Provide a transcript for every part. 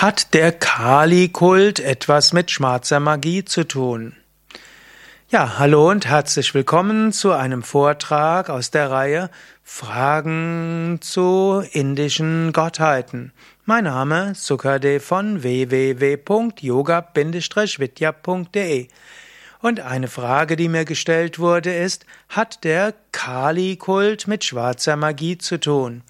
Hat der Kali-Kult etwas mit schwarzer Magie zu tun? Ja, hallo und herzlich willkommen zu einem Vortrag aus der Reihe Fragen zu indischen Gottheiten. Mein Name Sukade von www.yoga-vidya.de und eine Frage, die mir gestellt wurde, ist, hat der Kali-Kult mit schwarzer Magie zu tun?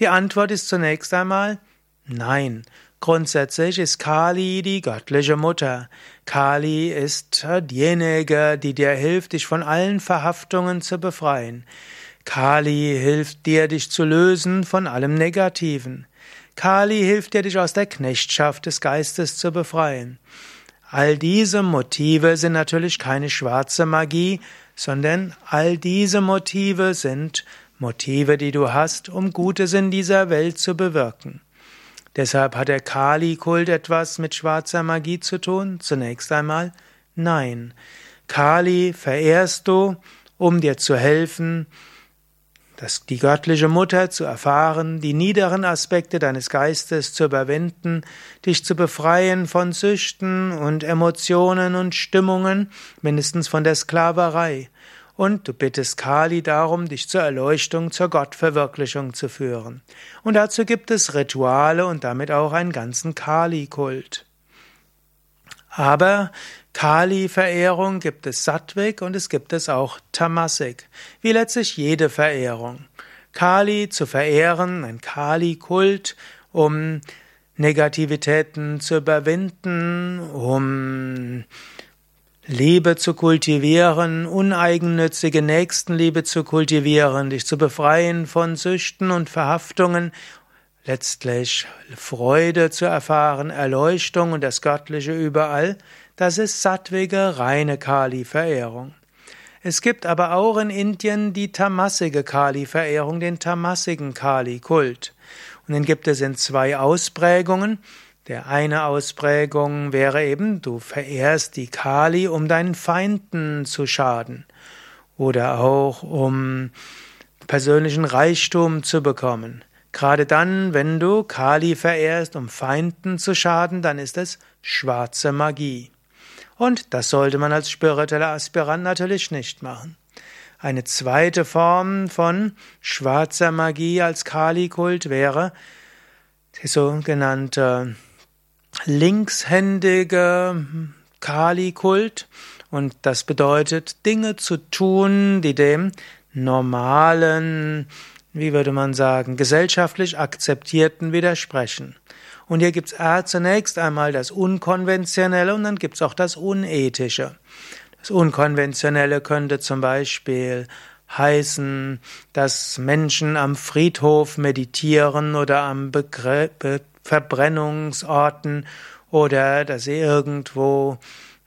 Die Antwort ist zunächst einmal nein. Grundsätzlich ist Kali die göttliche Mutter. Kali ist diejenige, die dir hilft, dich von allen Verhaftungen zu befreien. Kali hilft dir, dich zu lösen von allem Negativen. Kali hilft dir, dich aus der Knechtschaft des Geistes zu befreien. All diese Motive sind natürlich keine schwarze Magie, sondern all diese Motive sind Motive, die du hast, um Gutes in dieser Welt zu bewirken. Deshalb hat der Kali-Kult etwas mit schwarzer Magie zu tun? Zunächst einmal nein. Kali verehrst du, um dir zu helfen, dass die göttliche Mutter zu erfahren, die niederen Aspekte deines Geistes zu überwinden, dich zu befreien von Süchten und Emotionen und Stimmungen, mindestens von der Sklaverei und du bittest Kali darum, dich zur Erleuchtung, zur Gottverwirklichung zu führen. Und dazu gibt es Rituale und damit auch einen ganzen Kali-Kult. Aber Kali-Verehrung gibt es Sattvik und es gibt es auch Tamasik, wie letztlich jede Verehrung. Kali zu verehren, ein Kali-Kult, um Negativitäten zu überwinden, um Liebe zu kultivieren, uneigennützige Nächstenliebe zu kultivieren, dich zu befreien von Süchten und Verhaftungen, letztlich Freude zu erfahren, Erleuchtung und das Göttliche überall, das ist sattwige, reine Kali-Verehrung. Es gibt aber auch in Indien die tamassige Kali-Verehrung, den tamassigen Kali-Kult. Und den gibt es in zwei Ausprägungen. Der eine Ausprägung wäre eben, du verehrst die Kali, um deinen Feinden zu schaden oder auch um persönlichen Reichtum zu bekommen. Gerade dann, wenn du Kali verehrst, um Feinden zu schaden, dann ist es schwarze Magie. Und das sollte man als spiritueller Aspirant natürlich nicht machen. Eine zweite Form von schwarzer Magie als Kali-Kult wäre die sogenannte linkshändige Kali-Kult und das bedeutet Dinge zu tun, die dem normalen, wie würde man sagen, gesellschaftlich akzeptierten widersprechen. Und hier gibt's zunächst einmal das Unkonventionelle und dann gibt's auch das Unethische. Das Unkonventionelle könnte zum Beispiel heißen, dass Menschen am Friedhof meditieren oder am Begr Verbrennungsorten oder dass sie irgendwo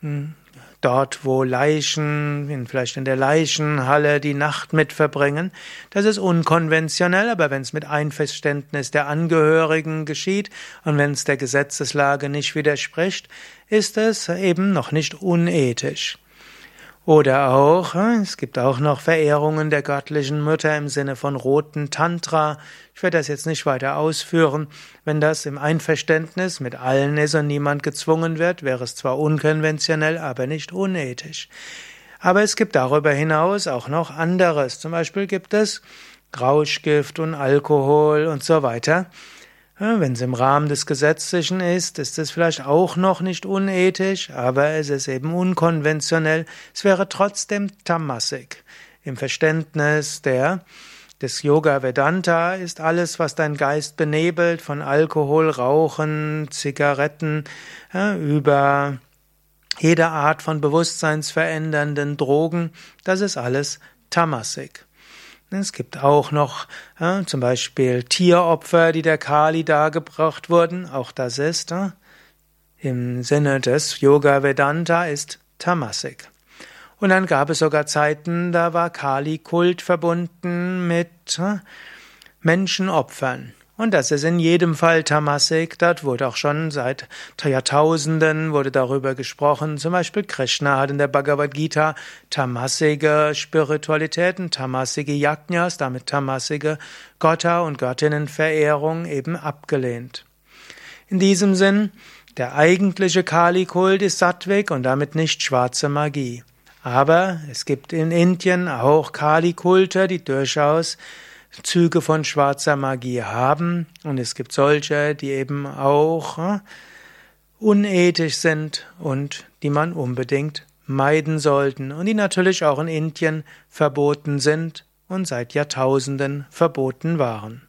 hm, dort, wo Leichen, vielleicht in der Leichenhalle die Nacht mit verbringen. Das ist unkonventionell, aber wenn es mit Einverständnis der Angehörigen geschieht und wenn es der Gesetzeslage nicht widerspricht, ist es eben noch nicht unethisch. Oder auch, hm, es gibt auch noch Verehrungen der göttlichen Mutter im Sinne von roten Tantra. Ich werde das jetzt nicht weiter ausführen. Wenn das im Einverständnis mit allen ist und niemand gezwungen wird, wäre es zwar unkonventionell, aber nicht unethisch. Aber es gibt darüber hinaus auch noch anderes. Zum Beispiel gibt es Rauschgift und Alkohol und so weiter. Wenn es im Rahmen des Gesetzlichen ist, ist es vielleicht auch noch nicht unethisch, aber es ist eben unkonventionell. Es wäre trotzdem Tamasik. Im Verständnis der des Yoga Vedanta ist alles, was dein Geist benebelt, von Alkohol, Rauchen, Zigaretten, über jede Art von bewusstseinsverändernden Drogen, das ist alles Tamasik. Es gibt auch noch äh, zum Beispiel Tieropfer, die der Kali dargebracht wurden. Auch das ist äh, im Sinne des Yoga Vedanta ist Tamasik. Und dann gab es sogar Zeiten, da war Kali-Kult verbunden mit äh, Menschenopfern. Und das ist in jedem Fall Tamasik. Dort wurde auch schon seit Jahrtausenden wurde darüber gesprochen. Zum Beispiel Krishna hat in der Bhagavad Gita tamasige Spiritualitäten, tamasige Yajnas, damit tamasige Götter und Göttinnenverehrung eben abgelehnt. In diesem Sinn, der eigentliche Kali-Kult ist Sattvik und damit nicht schwarze Magie. Aber es gibt in Indien auch Kali-Kulte, die durchaus Züge von schwarzer Magie haben. Und es gibt solche, die eben auch äh, unethisch sind und die man unbedingt meiden sollten und die natürlich auch in Indien verboten sind und seit Jahrtausenden verboten waren.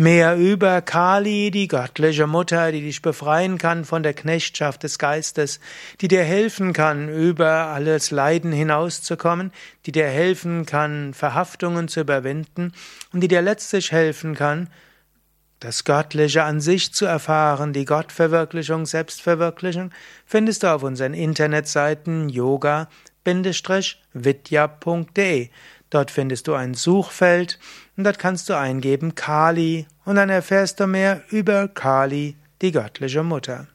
Mehr über Kali, die göttliche Mutter, die dich befreien kann von der Knechtschaft des Geistes, die dir helfen kann, über alles Leiden hinauszukommen, die dir helfen kann, Verhaftungen zu überwinden und die dir letztlich helfen kann, das Göttliche an sich zu erfahren, die Gottverwirklichung, Selbstverwirklichung, findest du auf unseren Internetseiten yoga-vidya.de. Dort findest du ein Suchfeld und dort kannst du eingeben Kali und dann erfährst du mehr über Kali, die göttliche Mutter.